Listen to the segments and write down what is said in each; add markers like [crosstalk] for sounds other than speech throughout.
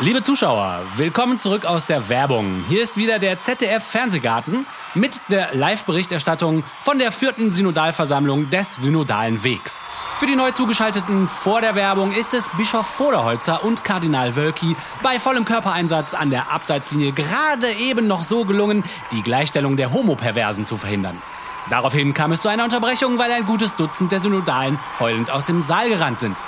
Liebe Zuschauer, willkommen zurück aus der Werbung. Hier ist wieder der ZDF Fernsehgarten mit der Live-Berichterstattung von der vierten Synodalversammlung des Synodalen Wegs. Für die neu zugeschalteten vor der Werbung ist es Bischof Voderholzer und Kardinal Wölki bei vollem Körpereinsatz an der Abseitslinie gerade eben noch so gelungen, die Gleichstellung der Homoperversen zu verhindern. Daraufhin kam es zu einer Unterbrechung, weil ein gutes Dutzend der Synodalen heulend aus dem Saal gerannt sind.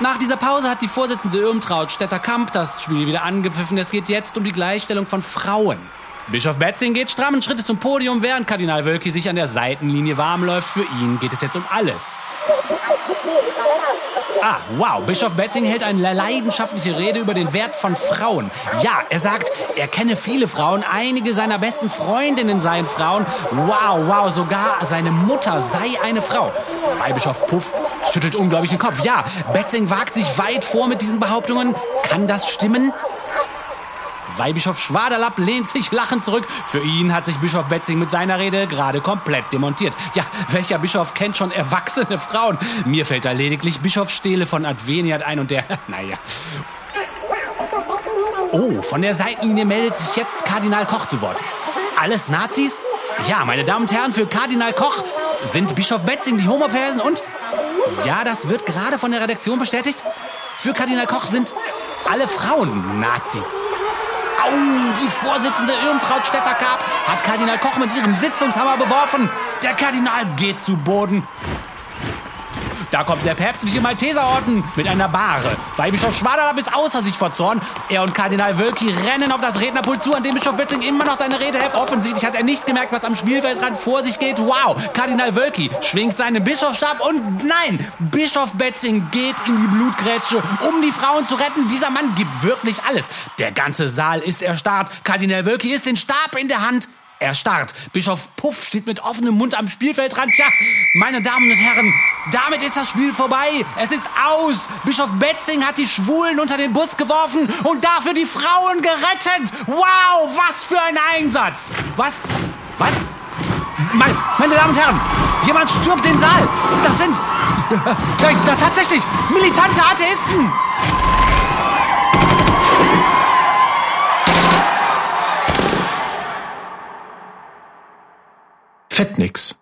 Nach dieser Pause hat die Vorsitzende Irmtraut Stetter-Kamp das Spiel wieder angepfiffen. Es geht jetzt um die Gleichstellung von Frauen. Bischof Betzing geht strammen Schrittes zum Podium, während Kardinal Wölki sich an der Seitenlinie warm läuft. Für ihn geht es jetzt um alles. Ah, wow. Bischof Betzing hält eine leidenschaftliche Rede über den Wert von Frauen. Ja, er sagt, er kenne viele Frauen, einige seiner besten Freundinnen seien Frauen. Wow, wow, sogar seine Mutter sei eine Frau. Weihbischof Puff schüttelt unglaublich den Kopf. Ja, Betzing wagt sich weit vor mit diesen Behauptungen. Kann das stimmen? Weihbischof Schwaderlapp lehnt sich lachend zurück. Für ihn hat sich Bischof Betzing mit seiner Rede gerade komplett demontiert. Ja, welcher Bischof kennt schon erwachsene Frauen? Mir fällt da lediglich Bischof Stehle von Adveniat ein und der, [laughs] naja. Oh, von der Seitenlinie meldet sich jetzt Kardinal Koch zu Wort. Alles Nazis? Ja, meine Damen und Herren, für Kardinal Koch sind Bischof Betzing die Homopersen und... Ja, das wird gerade von der Redaktion bestätigt. Für Kardinal Koch sind alle Frauen Nazis. Au, die Vorsitzende Irmtraut Stetterkap hat Kardinal Koch mit ihrem Sitzungshammer beworfen. Der Kardinal geht zu Boden. Da kommt der päpstliche Malteserorden mit einer Bahre. Weihbischof Schwaderlapp ist außer sich vor Zorn. Er und Kardinal Wölki rennen auf das Rednerpult zu, an dem Bischof Witzing immer noch seine Rede hält. Offensichtlich hat er nicht gemerkt, was am Spielfeldrand vor sich geht. Wow, Kardinal Wölki schwingt seinen Bischofsstab und nein, Bischof Betzing geht in die Blutgrätsche, um die Frauen zu retten. Dieser Mann gibt wirklich alles. Der ganze Saal ist erstarrt. Kardinal Wölki ist den Stab in der Hand. Erstarrt. Bischof Puff steht mit offenem Mund am Spielfeldrand. Tja, meine Damen und Herren, damit ist das Spiel vorbei. Es ist aus. Bischof Betzing hat die Schwulen unter den Bus geworfen und dafür die Frauen gerettet. Wow, was für ein Einsatz. Was? Was? Meine, meine Damen und Herren, jemand stürmt den Saal. Das sind [laughs] da, da, tatsächlich militante Atheisten. Fettnix.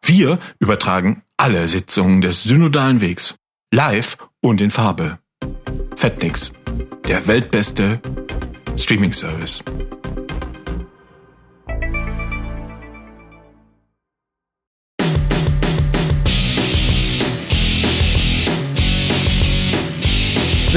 Wir übertragen alle Sitzungen des Synodalen Wegs live und in Farbe. Fettnix, der weltbeste Streaming-Service.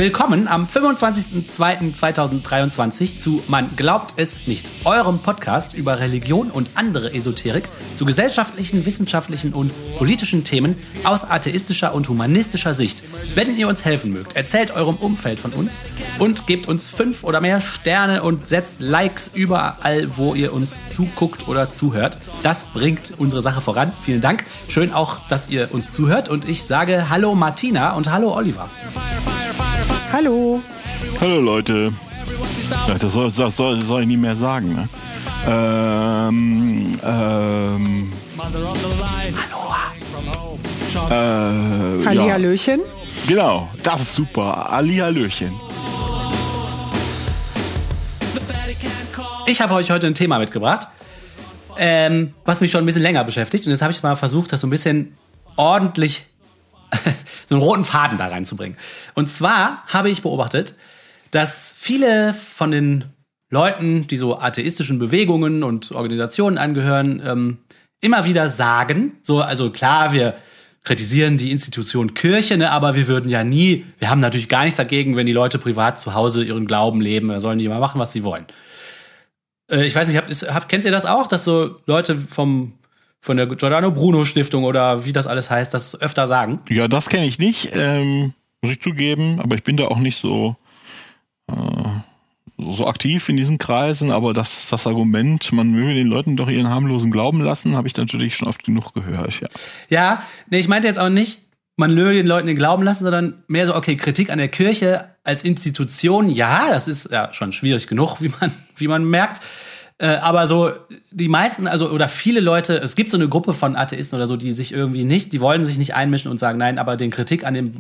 Willkommen am 25.02.2023 zu Man glaubt es nicht, eurem Podcast über Religion und andere Esoterik zu gesellschaftlichen, wissenschaftlichen und politischen Themen aus atheistischer und humanistischer Sicht. Wenn ihr uns helfen mögt, erzählt eurem Umfeld von uns und gebt uns fünf oder mehr Sterne und setzt Likes überall, wo ihr uns zuguckt oder zuhört. Das bringt unsere Sache voran. Vielen Dank. Schön auch, dass ihr uns zuhört und ich sage Hallo Martina und Hallo Oliver. Hallo. Hallo Leute. Das, soll, das, soll, das soll ich nie mehr sagen. Ne? Ähm, ähm, Hallo. Äh, Hallihallöchen. Ja. Genau, das ist super. Hallihallöchen. Ich habe euch heute ein Thema mitgebracht, ähm, was mich schon ein bisschen länger beschäftigt. Und jetzt habe ich mal versucht, das so ein bisschen ordentlich [laughs] so einen roten Faden da reinzubringen. Und zwar habe ich beobachtet, dass viele von den Leuten, die so atheistischen Bewegungen und Organisationen angehören, ähm, immer wieder sagen, so, also klar, wir kritisieren die Institution Kirche, ne, aber wir würden ja nie, wir haben natürlich gar nichts dagegen, wenn die Leute privat zu Hause ihren Glauben leben, da sollen die immer machen, was sie wollen. Äh, ich weiß nicht, habt, habt, kennt ihr das auch, dass so Leute vom von der Giordano Bruno Stiftung oder wie das alles heißt, das öfter sagen? Ja, das kenne ich nicht, ähm, muss ich zugeben, aber ich bin da auch nicht so äh, so aktiv in diesen Kreisen, aber das das Argument, man möge den Leuten doch ihren harmlosen Glauben lassen, habe ich natürlich schon oft genug gehört, ja. Ja, nee, ich meinte jetzt auch nicht, man möge den Leuten den Glauben lassen, sondern mehr so, okay, Kritik an der Kirche als Institution, ja, das ist ja schon schwierig genug, wie man, wie man merkt. Äh, aber so die meisten, also oder viele Leute, es gibt so eine Gruppe von Atheisten oder so, die sich irgendwie nicht, die wollen sich nicht einmischen und sagen, nein, aber den Kritik an dem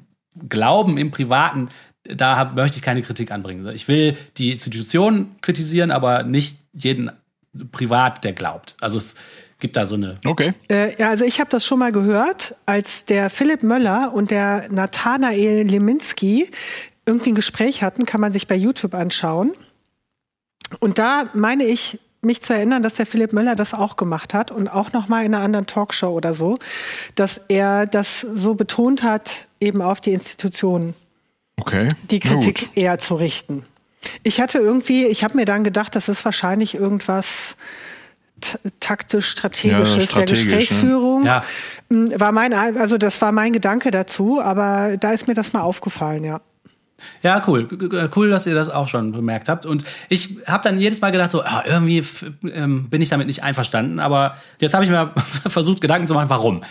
Glauben im Privaten, da hab, möchte ich keine Kritik anbringen. Ich will die Institution kritisieren, aber nicht jeden privat, der glaubt. Also es gibt da so eine. Okay. Äh, ja, also ich habe das schon mal gehört, als der Philipp Möller und der Nathanael Leminski irgendwie ein Gespräch hatten, kann man sich bei YouTube anschauen. Und da meine ich, mich zu erinnern, dass der Philipp Möller das auch gemacht hat und auch noch mal in einer anderen Talkshow oder so, dass er das so betont hat, eben auf die Institutionen okay. die Kritik eher zu richten. Ich hatte irgendwie, ich habe mir dann gedacht, das ist wahrscheinlich irgendwas taktisch strategisches ja, strategisch, der Gesprächsführung. Ja. Hm, war mein, also das war mein Gedanke dazu, aber da ist mir das mal aufgefallen, ja. Ja, cool. Cool, dass ihr das auch schon bemerkt habt. Und ich habe dann jedes Mal gedacht, so, ah, irgendwie ähm, bin ich damit nicht einverstanden. Aber jetzt habe ich mir [laughs] versucht, Gedanken zu machen, warum.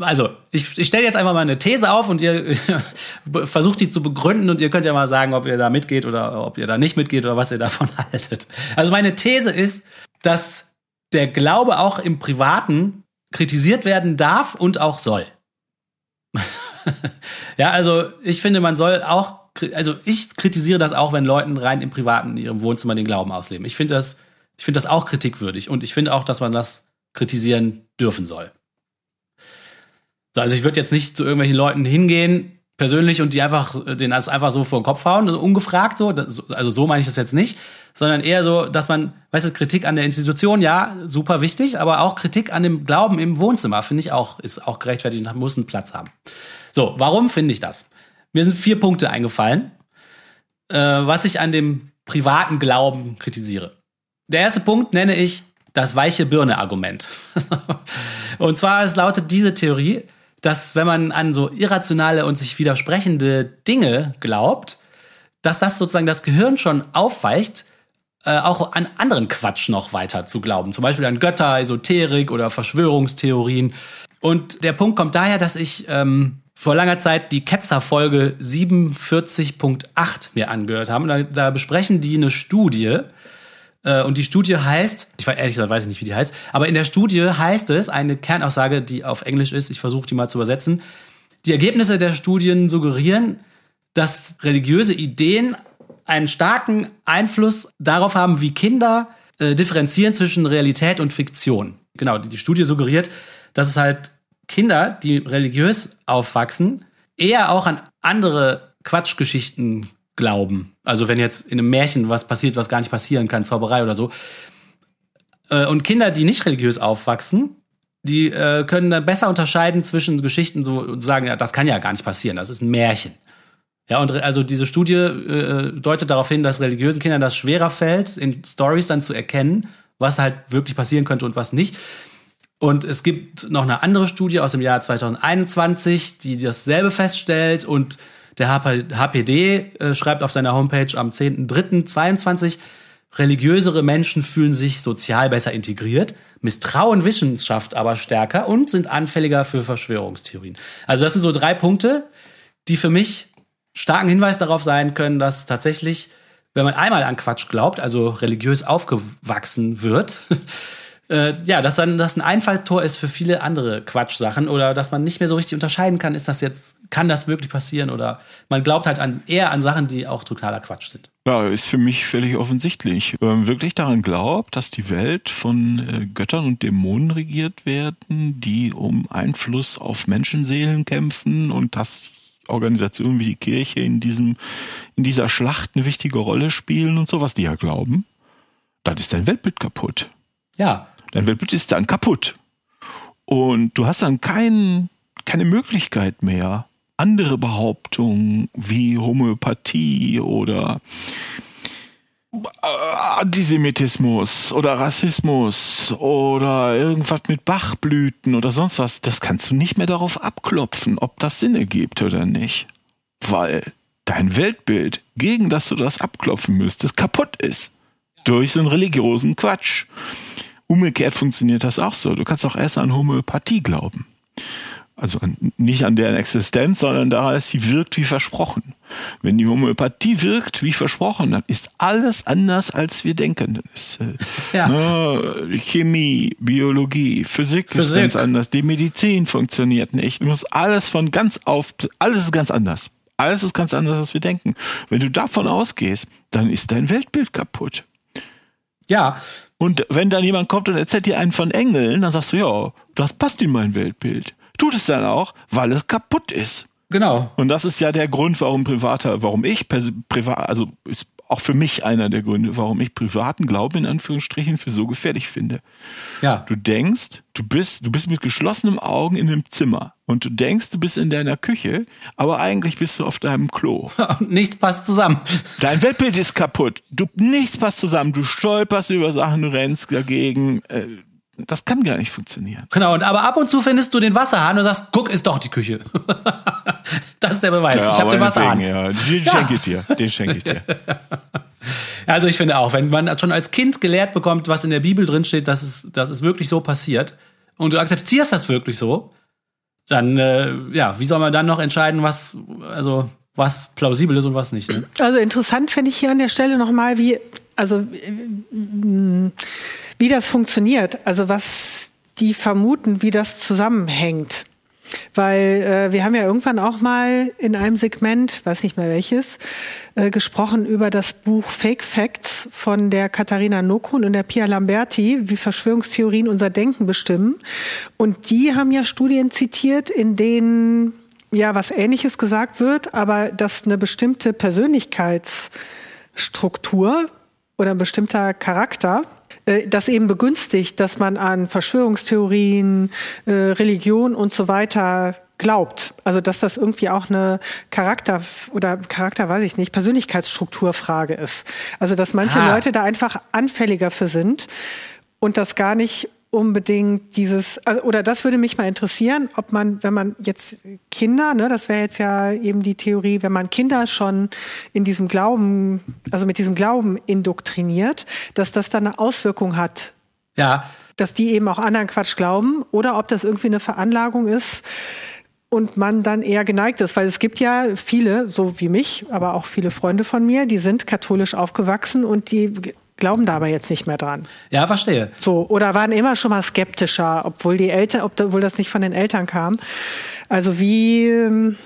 Also, ich, ich stelle jetzt einfach mal eine These auf und ihr [laughs] versucht die zu begründen und ihr könnt ja mal sagen, ob ihr da mitgeht oder ob ihr da nicht mitgeht oder was ihr davon [laughs] haltet. Also meine These ist, dass der Glaube auch im Privaten kritisiert werden darf und auch soll. ja, also ich finde, man soll auch also ich kritisiere das auch, wenn Leuten rein im Privaten in ihrem Wohnzimmer den Glauben ausleben. Ich finde das, ich finde das auch kritikwürdig und ich finde auch, dass man das kritisieren dürfen soll. So, also ich würde jetzt nicht zu irgendwelchen Leuten hingehen, persönlich, und die einfach, den das einfach so vor den Kopf hauen, also ungefragt so, das, also so meine ich das jetzt nicht, sondern eher so, dass man, weißt du, Kritik an der Institution, ja, super wichtig, aber auch Kritik an dem Glauben im Wohnzimmer, finde ich auch, ist auch gerechtfertigt und muss einen Platz haben. So, warum finde ich das? Mir sind vier Punkte eingefallen, äh, was ich an dem privaten Glauben kritisiere. Der erste Punkt nenne ich das weiche Birne-Argument. [laughs] und zwar es lautet diese Theorie, dass wenn man an so irrationale und sich widersprechende Dinge glaubt, dass das sozusagen das Gehirn schon aufweicht, äh, auch an anderen Quatsch noch weiter zu glauben. Zum Beispiel an Götter, Esoterik oder Verschwörungstheorien. Und der Punkt kommt daher, dass ich ähm, vor langer Zeit die Ketzer-Folge 47.8 mir angehört haben. Da, da, besprechen die eine Studie. Äh, und die Studie heißt, ich weiß ehrlich gesagt weiß ich nicht, wie die heißt, aber in der Studie heißt es, eine Kernaussage, die auf Englisch ist, ich versuche die mal zu übersetzen. Die Ergebnisse der Studien suggerieren, dass religiöse Ideen einen starken Einfluss darauf haben, wie Kinder äh, differenzieren zwischen Realität und Fiktion. Genau, die, die Studie suggeriert, dass es halt Kinder, die religiös aufwachsen, eher auch an andere Quatschgeschichten glauben. Also wenn jetzt in einem Märchen was passiert, was gar nicht passieren kann, Zauberei oder so. Äh, und Kinder, die nicht religiös aufwachsen, die äh, können dann besser unterscheiden zwischen Geschichten so und sagen, ja, das kann ja gar nicht passieren, das ist ein Märchen. Ja, und also diese Studie äh, deutet darauf hin, dass religiösen Kindern das schwerer fällt, in Stories dann zu erkennen, was halt wirklich passieren könnte und was nicht. Und es gibt noch eine andere Studie aus dem Jahr 2021, die dasselbe feststellt. Und der HPD äh, schreibt auf seiner Homepage am 10.03.22, religiösere Menschen fühlen sich sozial besser integriert, misstrauen Wissenschaft aber stärker und sind anfälliger für Verschwörungstheorien. Also das sind so drei Punkte, die für mich starken Hinweis darauf sein können, dass tatsächlich, wenn man einmal an Quatsch glaubt, also religiös aufgewachsen wird, [laughs] äh, ja, dass dann das ein Einfalltor ist für viele andere Quatschsachen oder dass man nicht mehr so richtig unterscheiden kann, ist das jetzt, kann das wirklich passieren oder man glaubt halt an, eher an Sachen, die auch totaler Quatsch sind. Ja, ist für mich völlig offensichtlich. Wenn man wirklich daran glaubt, dass die Welt von äh, Göttern und Dämonen regiert werden, die um Einfluss auf Menschenseelen kämpfen und dass Organisationen wie die Kirche in diesem, in dieser Schlacht eine wichtige Rolle spielen und so, was die ja glauben, dann ist dein Weltbild kaputt. Ja, Dein Weltbild ist dann kaputt. Und du hast dann kein, keine Möglichkeit mehr, andere Behauptungen wie Homöopathie oder äh, Antisemitismus oder Rassismus oder irgendwas mit Bachblüten oder sonst was, das kannst du nicht mehr darauf abklopfen, ob das Sinn ergibt oder nicht. Weil dein Weltbild, gegen das du das abklopfen müsstest, kaputt ist. Durch so einen religiösen Quatsch. Umgekehrt funktioniert das auch so. Du kannst auch erst an Homöopathie glauben. Also an, nicht an deren Existenz, sondern daran, dass sie wirkt wie versprochen. Wenn die Homöopathie wirkt wie versprochen, dann ist alles anders, als wir denken. Dann ist, äh, ja. ne, Chemie, Biologie, Physik, Physik, ist ganz anders. Die Medizin funktioniert nicht. Du musst alles von ganz auf, alles ist ganz anders. Alles ist ganz anders, als wir denken. Wenn du davon ausgehst, dann ist dein Weltbild kaputt. Ja, Und wenn dann jemand kommt und erzählt dir einen von Engeln, dann sagst du, ja, das passt in mein Weltbild. Tut es dann auch, weil es kaputt ist. genau. Und das ist ja der Grund, warum privater, warum ich privat, also ist auch für mich einer der Gründe, warum ich privaten Glauben in Anführungsstrichen für so gefährlich finde. Ja. Du denkst, du bist, du bist mit geschlossenen Augen in einem Zimmer und du denkst, du bist in deiner Küche, aber eigentlich bist du auf deinem Klo. [laughs] Und nichts passt zusammen. Dein Weltbild ist kaputt. Du, nichts passt zusammen. Du stolperst über Sachen, du rennst dagegen. Äh, das kann gar nicht funktionieren. Genau, und aber ab und zu findest du den Wasserhahn und sagst, guck, ist doch die Küche. [laughs] das ist der Beweis. ich habe den Wasserhahn. Ja, den schenke ich dir. Den schenke ich dir. [laughs] Also ich finde auch, wenn man schon als Kind gelehrt bekommt, was in der Bibel drin steht, dass es, dass es wirklich so passiert und du akzeptierst das wirklich so, dann äh, ja, wie soll man dann noch entscheiden, was also was plausibel ist und was nicht? Ne? Also interessant finde ich hier an der Stelle nochmal, wie, also, äh, wie das funktioniert. Also was die vermuten, wie das zusammenhängt. Weil äh, wir haben ja irgendwann auch mal in einem Segment, weiß nicht mehr welches, äh, gesprochen über das Buch Fake Facts von der Katharina Nokun und der Pia Lamberti, wie Verschwörungstheorien unser Denken bestimmen. Und die haben ja Studien zitiert, in denen ja was Ähnliches gesagt wird, aber dass eine bestimmte Persönlichkeitsstruktur oder ein bestimmter Charakter äh, das eben begünstigt, dass man an Verschwörungstheorien, äh, Religion und so weiter glaubt. Also dass das irgendwie auch eine Charakter oder Charakter weiß ich nicht, Persönlichkeitsstrukturfrage ist. Also dass manche Ah. Leute da einfach anfälliger für sind und das gar nicht unbedingt dieses, also, oder das würde mich mal interessieren, ob man, wenn man jetzt Kinder, ne, das wäre jetzt ja eben die Theorie, wenn man Kinder schon in diesem Glauben, also mit diesem Glauben indoktriniert, dass das dann eine Auswirkung hat, Ja, dass die eben auch anderen Quatsch glauben, oder ob das irgendwie eine Veranlagung ist und man dann eher geneigt ist, weil es gibt ja viele, so wie mich, aber auch viele Freunde von mir, die sind katholisch aufgewachsen und die glauben da aber jetzt nicht mehr dran. ja, verstehe. So, oder waren immer schon mal skeptischer, obwohl die Eltern, obwohl das nicht von den Eltern kam. Also wie, ähm,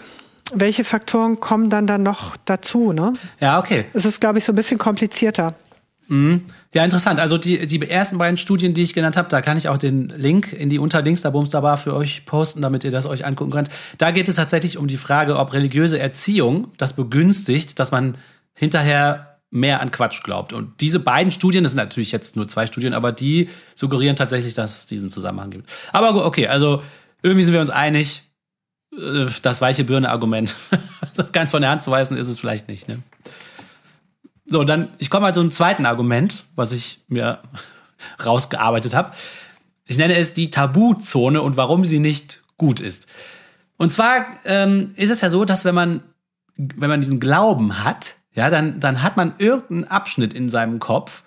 welche Faktoren kommen dann dann noch dazu, ne? Ja, okay. Es ist, glaube ich, so ein bisschen komplizierter. Ja, interessant. Also die, die ersten beiden Studien, die ich genannt habe, da kann ich auch den Link in die Unterlinks da Bums da Bar für euch posten, damit ihr das euch angucken könnt. Da geht es tatsächlich um die Frage, ob religiöse Erziehung das begünstigt, dass man hinterher mehr an Quatsch glaubt. Und diese beiden Studien, das sind natürlich jetzt nur zwei Studien, aber die suggerieren tatsächlich, dass es diesen Zusammenhang gibt. Aber okay, also irgendwie sind wir uns einig, äh, das weiche Birne-Argument. [laughs] Ganz von der Hand zu weisen ist es vielleicht nicht. Ne? So, dann, ich komme mal einem zweiten Argument, was ich mir [laughs] rausgearbeitet habe. Ich nenne es die Tabuzone und warum sie nicht gut ist. Und zwar ähm, ist es ja so, dass wenn man, wenn man diesen Glauben hat, ja, dann, dann hat man irgendeinen Abschnitt in seinem Kopf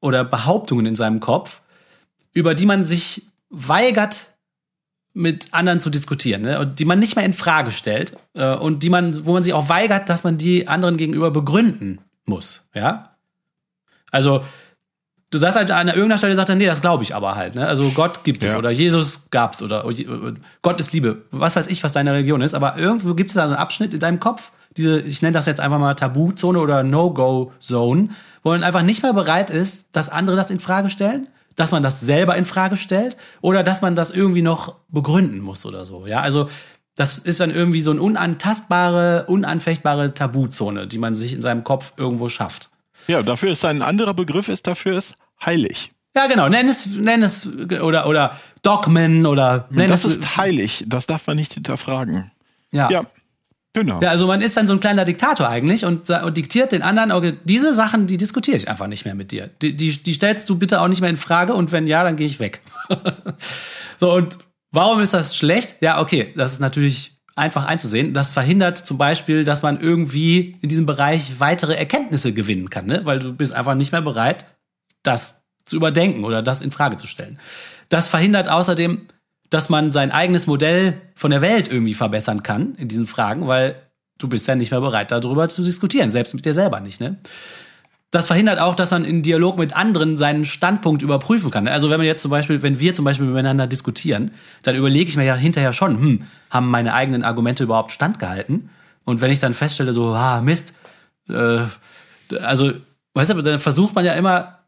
oder Behauptungen in seinem Kopf, über die man sich weigert, mit anderen zu diskutieren, ne? und die man nicht mehr in Frage stellt äh, und die man, wo man sich auch weigert, dass man die anderen gegenüber begründen muss, ja. Also du sagst halt an irgendeiner Stelle sagt er, nee, das glaube ich aber halt, ne? Also Gott gibt es Ja. oder Jesus gab's oder äh, Gott ist Liebe, was weiß ich, was deine Religion ist, aber irgendwo gibt es da einen Abschnitt in deinem Kopf, diese, ich nenne das jetzt einfach mal Tabuzone oder No-Go-Zone, wo man einfach nicht mehr bereit ist, dass andere das in Frage stellen, dass man das selber in Frage stellt oder dass man das irgendwie noch begründen muss oder so. Ja, also das ist dann irgendwie so eine unantastbare, unanfechtbare Tabuzone, die man sich in seinem Kopf irgendwo schafft. Ja, dafür ist ein anderer Begriff ist dafür ist heilig. Ja, genau. Nenn es, nenn es oder oder Dogmen oder nenn das es, ist heilig. Das darf man nicht hinterfragen. ja. Ja, genau. Ja, also man ist dann so ein kleiner Diktator eigentlich und, und diktiert den anderen, okay, diese Sachen, die diskutiere ich einfach nicht mehr mit dir. Die, die, die stellst du bitte auch nicht mehr in Frage und wenn ja, dann gehe ich weg. [laughs] so, und warum ist das schlecht? Ja, okay, das ist natürlich einfach einzusehen. Das verhindert zum Beispiel, dass man irgendwie in diesem Bereich weitere Erkenntnisse gewinnen kann, ne? weil du bist einfach nicht mehr bereit, das zu überdenken oder das in Frage zu stellen. Das verhindert außerdem, dass man sein eigenes Modell von der Welt irgendwie verbessern kann in diesen Fragen, weil du bist ja nicht mehr bereit, darüber zu diskutieren, selbst mit dir selber nicht, ne? Das verhindert auch, dass man in Dialog mit anderen seinen Standpunkt überprüfen kann. Also wenn man jetzt zum Beispiel, wenn wir zum Beispiel miteinander diskutieren, dann überlege ich mir ja hinterher schon, hm, haben meine eigenen Argumente überhaupt standgehalten? Und wenn ich dann feststelle, so, ah, Mist, äh, also, weißt du, dann versucht man ja immer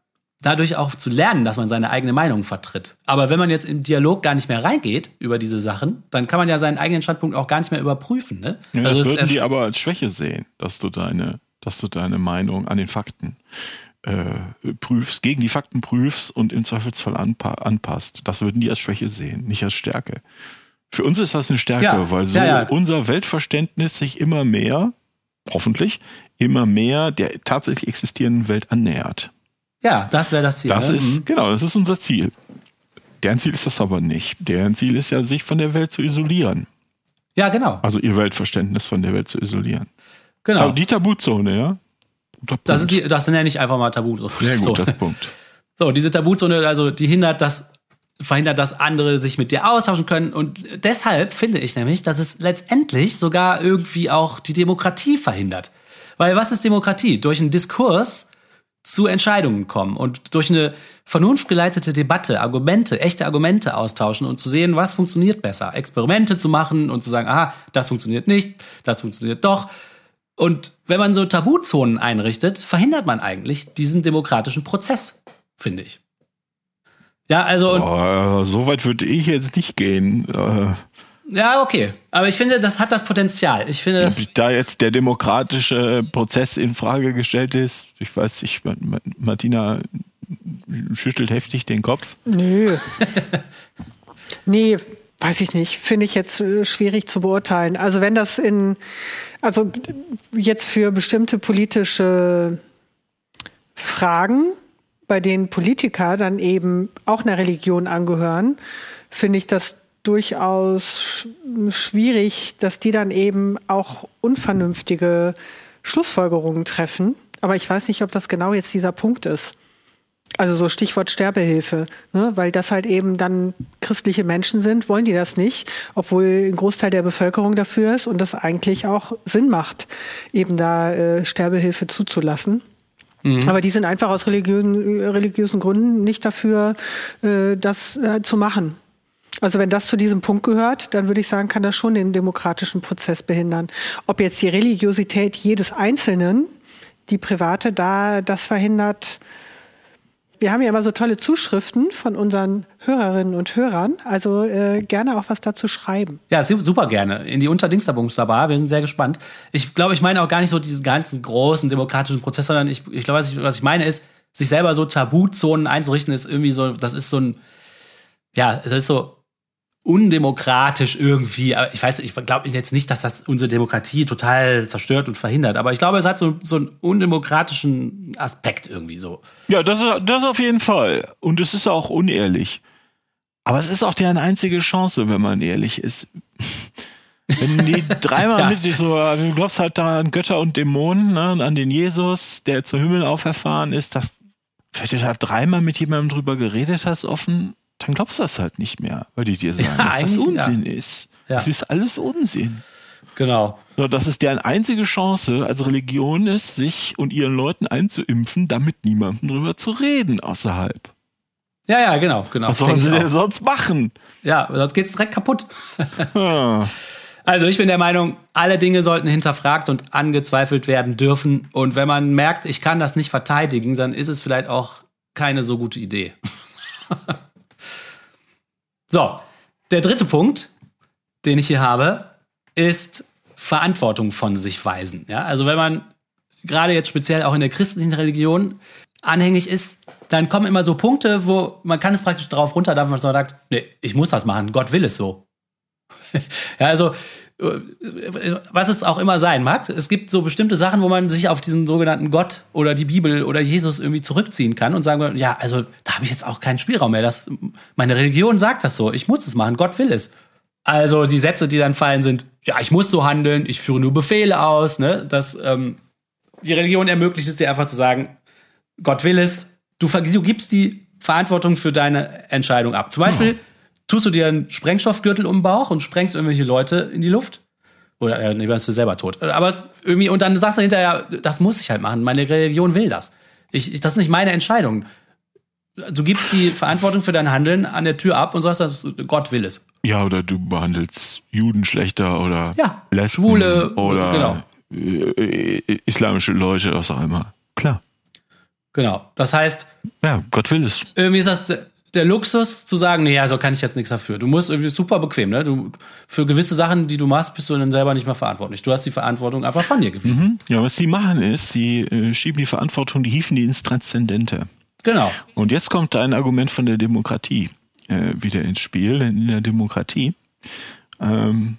dadurch auch zu lernen, dass man seine eigene Meinung vertritt. Aber wenn man jetzt im Dialog gar nicht mehr reingeht über diese Sachen, dann kann man ja seinen eigenen Standpunkt auch gar nicht mehr überprüfen. Ne? Ja, also das würden die aber als Schwäche sehen, dass du deine, dass du deine Meinung an den Fakten äh, prüfst, gegen die Fakten prüfst und im Zweifelsfall anpa anpasst. Das würden die als Schwäche sehen, nicht als Stärke. Für uns ist das eine Stärke, Ja, weil so ja. unser Weltverständnis sich immer mehr, hoffentlich, immer mehr der tatsächlich existierenden Welt annähert. Ja, das wäre das Ziel. Das ne? ist, Mhm. genau, das ist unser Ziel. Deren Ziel ist das aber nicht. Deren Ziel ist ja, sich von der Welt zu isolieren. Ja, genau. Also ihr Weltverständnis von der Welt zu isolieren. genau. Die Tabuzone, ja? Das, ist die, das nenne ich einfach mal Tabu. Sehr so. guter Punkt. so, diese Tabuzone, also die hindert das, verhindert, dass andere sich mit dir austauschen können. Und deshalb finde ich nämlich, dass es letztendlich sogar irgendwie auch die Demokratie verhindert. Weil was ist Demokratie? Durch einen Diskurs zu Entscheidungen kommen und durch eine vernunftgeleitete Debatte Argumente, echte Argumente austauschen und zu sehen, was funktioniert besser. Experimente zu machen und zu sagen, aha, das funktioniert nicht, das funktioniert doch. Und wenn man so Tabuzonen einrichtet, verhindert man eigentlich diesen demokratischen Prozess, finde ich. Ja, also, Oh, so weit würde ich jetzt nicht gehen. Äh, ja, okay. Aber ich finde, das hat das Potenzial. Ich finde ob da jetzt der demokratische Prozess in Frage gestellt ist, ich weiß nicht, Ma- Ma- Martina schüttelt heftig den Kopf. Nö. nee, weiß ich nicht. Finde ich jetzt äh, schwierig zu beurteilen. Also wenn das in, also jetzt für bestimmte politische Fragen, bei denen Politiker dann eben auch einer Religion angehören, finde ich das durchaus sch schwierig, dass die dann eben auch unvernünftige Schlussfolgerungen treffen. Aber ich weiß nicht, ob das genau jetzt dieser Punkt ist. Also so Stichwort Sterbehilfe, ne? weil das halt eben dann christliche Menschen sind, wollen die das nicht, obwohl ein Großteil der Bevölkerung dafür ist und das eigentlich auch Sinn macht, eben da äh, Sterbehilfe zuzulassen. Aber die sind einfach aus religiösen, religiösen Gründen nicht dafür, äh, das äh, zu machen. Also wenn das zu diesem Punkt gehört, dann würde ich sagen, kann das schon den demokratischen Prozess behindern. Ob jetzt die Religiosität jedes Einzelnen, die private, da das verhindert, wir haben ja immer so tolle Zuschriften von unseren Hörerinnen und Hörern. Also äh, gerne auch was dazu schreiben. ja, su- super gerne. In die Unterdingsterbungsbar. Wir sind sehr gespannt. Ich glaube, ich meine auch gar nicht so diesen ganzen großen demokratischen Prozess, sondern ich, ich glaube, was ich, was ich meine ist, sich selber so Tabuzonen einzurichten, ist irgendwie so, das ist so ein, ja, es ist so undemokratisch irgendwie. Aber ich weiß, ich glaube jetzt nicht, dass das unsere Demokratie total zerstört und verhindert. Aber ich glaube, es hat so, so einen undemokratischen Aspekt irgendwie so. Ja, das, das auf jeden Fall. Und es ist auch unehrlich. Aber es ist auch deren einzige Chance, wenn man ehrlich ist. [laughs] Wenn die dreimal [laughs] Ja. mit so, du glaubst halt da an Götter und Dämonen, ne, und an den Jesus, der zum Himmel auferfahren ist, dass, wenn du da dreimal mit jemandem drüber geredet hast, offen, dann glaubst du das halt nicht mehr, weil die dir sagen, Ja, dass das eigentlich, ja. Unsinn ist. Ja. Das ist alles Unsinn. Genau. So, dass es deren einzige Chance als Religion ist, sich und ihren Leuten einzuimpfen, damit niemandem drüber zu reden außerhalb. Ja, ja, genau, genau. Was sollen sie denn sonst machen? Ja, sonst geht's direkt kaputt. [laughs] Also ich bin der Meinung, alle Dinge sollten hinterfragt und angezweifelt werden dürfen. Und wenn man merkt, ich kann das nicht verteidigen, dann ist es vielleicht auch keine so gute Idee. [laughs] so, der dritte Punkt, den ich hier habe, ist Verantwortung von sich weisen. Ja, also wenn man gerade jetzt speziell auch in der christlichen Religion anhängig ist, dann kommen immer so Punkte, wo man kann es praktisch darauf runterdampfen, dass man sagt, nee, ich muss das machen, Gott will es so. [laughs] Ja, also was es auch immer sein mag, es gibt so bestimmte Sachen, wo man sich auf diesen sogenannten Gott oder die Bibel oder Jesus irgendwie zurückziehen kann und sagen, kann, ja, also da habe ich jetzt auch keinen Spielraum mehr. Das, meine Religion sagt das so, ich muss es machen, Gott will es. Also die Sätze, die dann fallen, sind, ja, ich muss so handeln, ich führe nur Befehle aus, ne? Das, ähm, die Religion ermöglicht es dir einfach zu sagen, Gott will es, du, du gibst die Verantwortung für deine Entscheidung ab. Zum Beispiel tust du dir einen Sprengstoffgürtel um den Bauch und sprengst irgendwelche Leute in die Luft. Oder äh, nee, bist du selber tot. Aber irgendwie, und dann sagst du hinterher, das muss ich halt machen. Meine Religion will das. Ich, ich, das ist nicht meine Entscheidung. Du gibst die Verantwortung für dein Handeln an der Tür ab und sagst, das, Gott will es. Ja, oder du behandelst Juden schlechter oder Ja, Lesben Schwule, oder äh, islamische Leute, was auch immer. Klar. Genau. Das heißt, Ja, Gott will es. irgendwie ist das der Luxus zu sagen, nee, also kann ich jetzt nichts dafür. Du musst irgendwie super bequem, ne? Du, für gewisse Sachen, die du machst, bist du dann selber nicht mehr verantwortlich. Du hast die Verantwortung einfach von dir gewiesen. Ja, was sie machen ist, sie äh, schieben die Verantwortung, die hieven die ins Transzendente. Genau. Und jetzt kommt ein Argument von der Demokratie äh, wieder ins Spiel. Denn in der Demokratie ähm,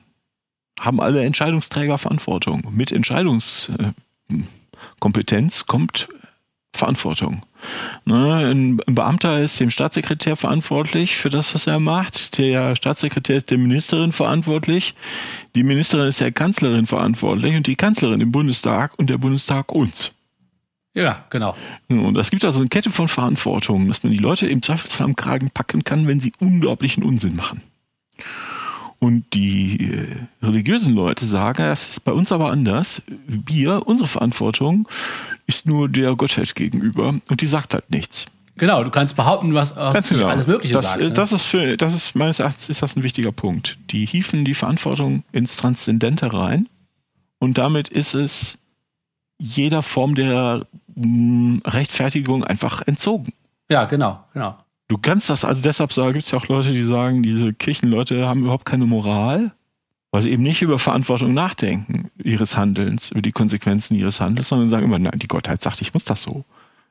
haben alle Entscheidungsträger Verantwortung. Mit Entscheidungskompetenz kommt Verantwortung. Ne, ein Beamter ist dem Staatssekretär verantwortlich für das, was er macht. Der Staatssekretär ist der Ministerin verantwortlich. Die Ministerin ist der Kanzlerin verantwortlich und die Kanzlerin im Bundestag und der Bundestag uns. Ja, genau. Und es gibt also eine Kette von Verantwortung, dass man die Leute im Zweifelsfall am Kragen packen kann, wenn sie unglaublichen Unsinn machen. Und die äh, religiösen Leute sagen, das ist bei uns aber anders. Wir, unsere Verantwortung ist nur der Gottheit gegenüber und die sagt halt nichts. Genau, du kannst behaupten, was Ganz genau. alles Mögliche das, sagt. ne? das ist für, das ist meines Erachtens ist das ein wichtiger Punkt. Die hieven die Verantwortung ins Transzendente rein und damit ist es jeder Form der mh, Rechtfertigung einfach entzogen. ja, genau, genau. Du kannst das, also deshalb gibt es ja auch Leute, die sagen, diese Kirchenleute haben überhaupt keine Moral, weil sie eben nicht über Verantwortung nachdenken, ihres Handelns, über die Konsequenzen ihres Handelns, sondern sagen immer, nein, die Gottheit sagt, ich muss das so.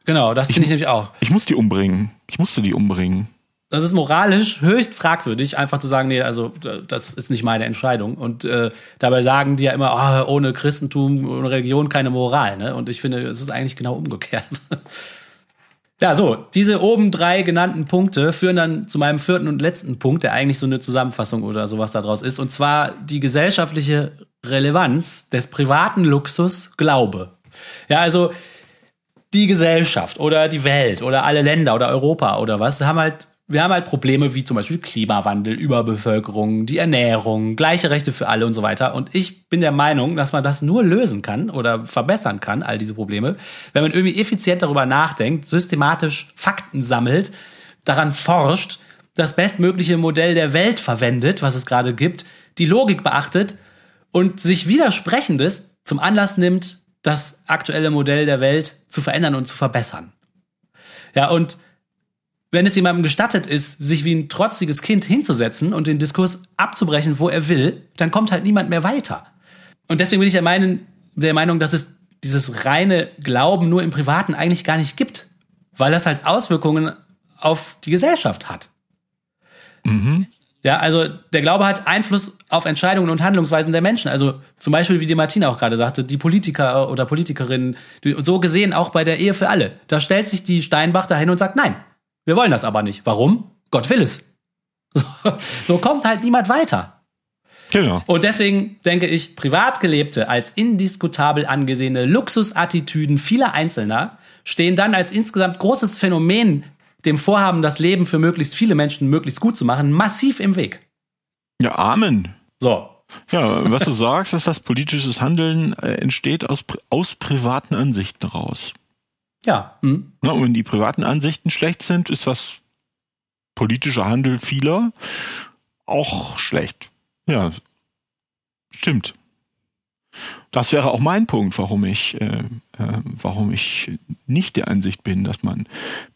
Genau, das finde ich nämlich auch. Ich muss die umbringen. Ich musste die umbringen. Das ist moralisch höchst fragwürdig, einfach zu sagen, nee, also das ist nicht meine Entscheidung. Und äh, dabei sagen die ja immer, ah, ohne Christentum, ohne Religion keine Moral. Ne? Und ich finde, es ist eigentlich genau umgekehrt. [laughs] ja, so, diese oben drei genannten Punkte führen dann zu meinem vierten und letzten Punkt, der eigentlich so eine Zusammenfassung oder sowas daraus ist. Und zwar die gesellschaftliche Relevanz des privaten Luxus Glaube. Ja, also die Gesellschaft oder die Welt oder alle Länder oder Europa oder was haben halt wir haben halt Probleme wie zum Beispiel Klimawandel, Überbevölkerung, die Ernährung, gleiche Rechte für alle und so weiter. Und ich bin der Meinung, dass man das nur lösen kann oder verbessern kann, all diese Probleme, wenn man irgendwie effizient darüber nachdenkt, systematisch Fakten sammelt, daran forscht, das bestmögliche Modell der Welt verwendet, was es gerade gibt, die Logik beachtet und sich Widersprechendes zum Anlass nimmt, das aktuelle Modell der Welt zu verändern und zu verbessern. Ja, und wenn es jemandem gestattet ist, sich wie ein trotziges Kind hinzusetzen und den Diskurs abzubrechen, wo er will, dann kommt halt niemand mehr weiter. Und deswegen bin ich der Meinung, der Meinung, dass es dieses reine Glauben nur im Privaten eigentlich gar nicht gibt, weil das halt Auswirkungen auf die Gesellschaft hat. Ja, also der Glaube hat Einfluss auf Entscheidungen und Handlungsweisen der Menschen. Also zum Beispiel, wie die Martina auch gerade sagte, die Politiker oder Politikerinnen, so gesehen auch bei der Ehe für alle. Da stellt sich die Steinbach dahin und sagt, nein, wir wollen das aber nicht. Warum? Gott will es. So, [laughs] so kommt halt niemand weiter. Genau. Und deswegen denke ich, privat gelebte, als indiskutabel angesehene Luxusattitüden vieler Einzelner stehen dann als insgesamt großes Phänomen dem Vorhaben, das Leben für möglichst viele Menschen möglichst gut zu machen, massiv im Weg. Ja, Amen. So. Ja, was du sagst, ist, dass politisches Handeln äh, entsteht aus, aus privaten Ansichten raus. Ja. Hm. Na, und wenn die privaten Ansichten schlecht sind, ist das politische Handeln vieler auch schlecht. Ja, stimmt. Das wäre auch mein Punkt, warum ich, äh, äh, warum ich nicht der Ansicht bin, dass man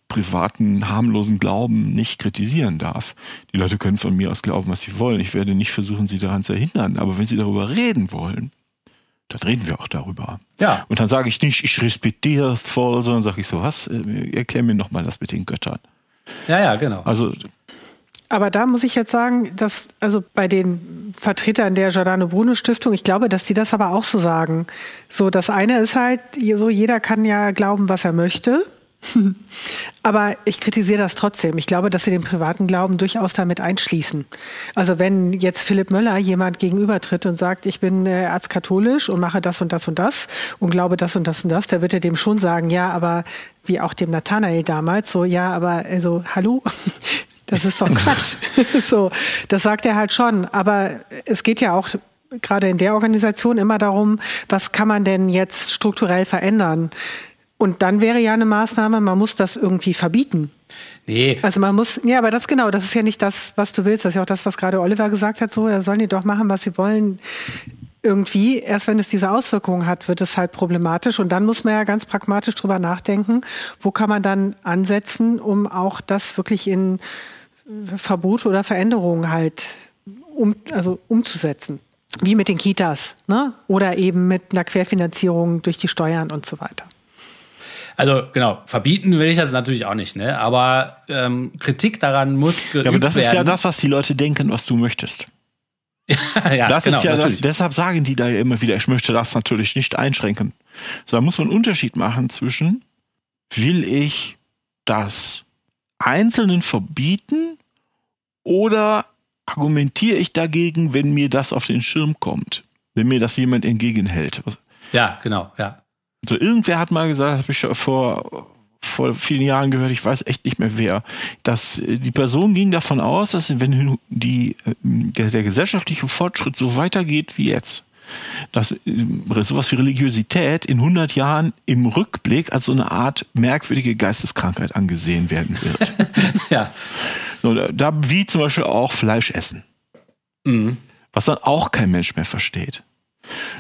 privaten, harmlosen Glauben nicht kritisieren darf. Die Leute können von mir aus glauben, was sie wollen. Ich werde nicht versuchen, sie daran zu hindern. Aber wenn sie darüber reden wollen, dann reden wir auch darüber. Ja. Und dann sage ich nicht, ich respektiere es voll, sondern sage ich so, was? Äh, Erklär mir nochmal das mit den Göttern. Ja, ja, genau. Also, Aber da muss ich jetzt sagen, dass also bei den Vertretern der Giordano Bruno Stiftung, ich glaube, dass die das aber auch so sagen. So, das eine ist halt, so jeder kann ja glauben, was er möchte. [laughs] Aber ich kritisiere das trotzdem. Ich glaube, dass sie den privaten Glauben durchaus damit einschließen. Also wenn jetzt Philipp Möller jemand gegenübertritt und sagt, ich bin äh, erzkatholisch und mache das und das und das und glaube das und das und das, der wird er dem schon sagen, ja, aber wie auch dem Nathanael damals, so, ja, aber also, hallo, [laughs] das ist doch Quatsch. [laughs] so, das sagt er halt schon. Aber es geht ja auch gerade in der Organisation immer darum, was kann man denn jetzt strukturell verändern? Und dann wäre ja eine Maßnahme, man muss das irgendwie verbieten. Nee. Also man muss, ja, aber das genau, das ist ja nicht das, was du willst. Das ist ja auch das, was gerade Oliver gesagt hat. So, da sollen die doch machen, was sie wollen. Irgendwie, erst wenn es diese Auswirkungen hat, wird es halt problematisch. Und dann muss man ja ganz pragmatisch drüber nachdenken, wo kann man dann ansetzen, um auch das wirklich in Verbote oder Veränderungen halt um, also umzusetzen. Wie mit den Kitas, ne? Oder eben mit einer Querfinanzierung durch die Steuern und so weiter. Also genau, verbieten will ich das natürlich auch nicht, ne? Aber ähm, Kritik daran muss geübt Ja, aber das werden. ist ja das, was die Leute denken, was du möchtest. [laughs] ja, Das genau, ist ja das, deshalb sagen die da ja immer wieder, ich möchte das natürlich nicht einschränken. So, da muss man einen Unterschied machen zwischen, will ich das Einzelnen verbieten oder argumentiere ich dagegen, wenn mir das auf den Schirm kommt, wenn mir das jemand entgegenhält. Ja, genau, ja. Also irgendwer hat mal gesagt, habe ich schon vor, vor vielen Jahren gehört, ich weiß echt nicht mehr wer, dass äh, die Person ging davon aus, dass wenn die, äh, der, der gesellschaftliche Fortschritt so weitergeht wie jetzt, dass äh, sowas wie Religiosität in 100 Jahren im Rückblick als so eine Art merkwürdige Geisteskrankheit angesehen werden wird. [laughs] Ja. So, da, da wie zum Beispiel auch Fleisch essen, Mhm. was dann auch kein Mensch mehr versteht.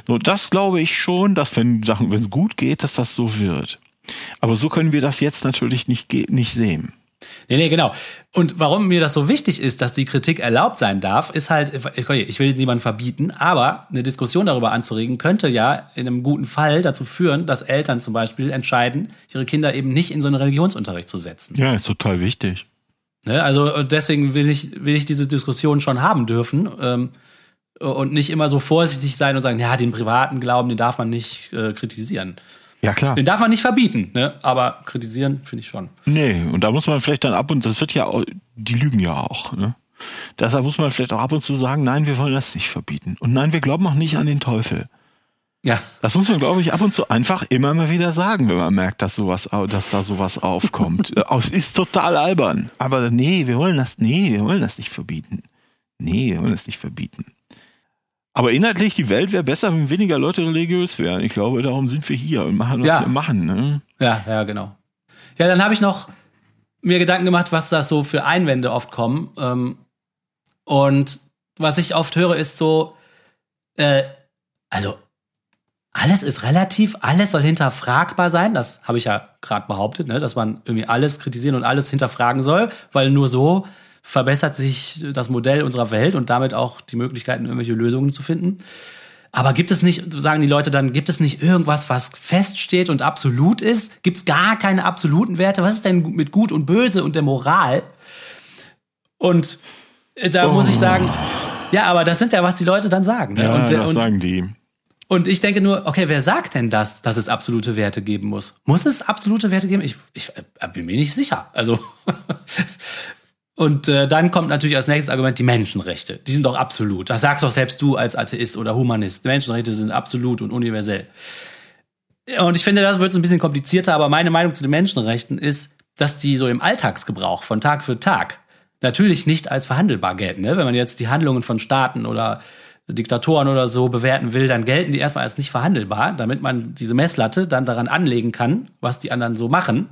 So, das glaube ich schon, dass wenn Sachen, wenn es gut geht, dass das so wird. Aber so können wir das jetzt natürlich nicht, nicht sehen. Nee, nee, genau. Und warum mir das so wichtig ist, dass die Kritik erlaubt sein darf, ist halt, ich will niemanden verbieten, aber eine Diskussion darüber anzuregen, könnte ja in einem guten Fall dazu führen, dass Eltern zum Beispiel entscheiden, ihre Kinder eben nicht in so einen Religionsunterricht zu setzen. Ja, ist total wichtig. Ne? Also deswegen will ich, will ich diese Diskussion schon haben dürfen ähm, und nicht immer so vorsichtig sein und sagen, ja, den privaten Glauben, den darf man nicht äh, kritisieren. Ja, klar. Den darf man nicht verbieten, ne? aber kritisieren finde ich schon. Nee, und da muss man vielleicht dann ab und das wird ja, auch- die lügen ja auch. Ne? Deshalb muss man vielleicht auch ab und zu sagen, nein, wir wollen das nicht verbieten. Und nein, wir glauben auch nicht an den Teufel. Ja, Das muss man, glaube ich, ab und zu einfach immer mal wieder sagen, wenn man merkt, dass sowas, dass da sowas aufkommt. [laughs] Äh, Es ist total albern. Aber nee, wir wollen das, nee, wir wollen das nicht verbieten. Nee, wir wollen das nicht verbieten. Aber inhaltlich, die Welt wäre besser, wenn weniger Leute religiös wären. Ich glaube, darum sind wir hier und machen, was Ja. wir machen. Ne? Ja, ja, genau. Ja, dann habe ich noch mir Gedanken gemacht, was da so für Einwände oft kommen. Ähm, und was ich oft höre, ist so, äh, also alles ist relativ, alles soll hinterfragbar sein. Das habe ich ja gerade behauptet, ne? dass man irgendwie alles kritisieren und alles hinterfragen soll, weil nur so verbessert sich das Modell unserer Welt und damit auch die Möglichkeiten, irgendwelche Lösungen zu finden. Aber gibt es nicht, sagen die Leute dann, gibt es nicht irgendwas, was feststeht und absolut ist? Gibt es gar keine absoluten Werte? Was ist denn mit Gut und Böse und der Moral? Und äh, da muss ich sagen, ja, aber das sind ja, was die Leute dann sagen. Ne? Ja, und, äh, das und, sagen die. und ich denke nur, okay, wer sagt denn das, dass es absolute Werte geben muss? Muss es absolute Werte geben? Ich, ich äh, bin mir nicht sicher. Also [laughs] und äh, dann kommt natürlich als nächstes Argument die Menschenrechte. Die sind doch absolut. Das sagst doch selbst du als Atheist oder Humanist. Menschenrechte sind absolut und universell. Und ich finde, das wird ein bisschen komplizierter, aber meine Meinung zu den Menschenrechten ist, dass die so im Alltagsgebrauch von Tag für Tag natürlich nicht als verhandelbar gelten. Ne? Wenn man jetzt die Handlungen von Staaten oder Diktatoren oder so bewerten will, dann gelten die erstmal als nicht verhandelbar, damit man diese Messlatte dann daran anlegen kann, was die anderen so machen.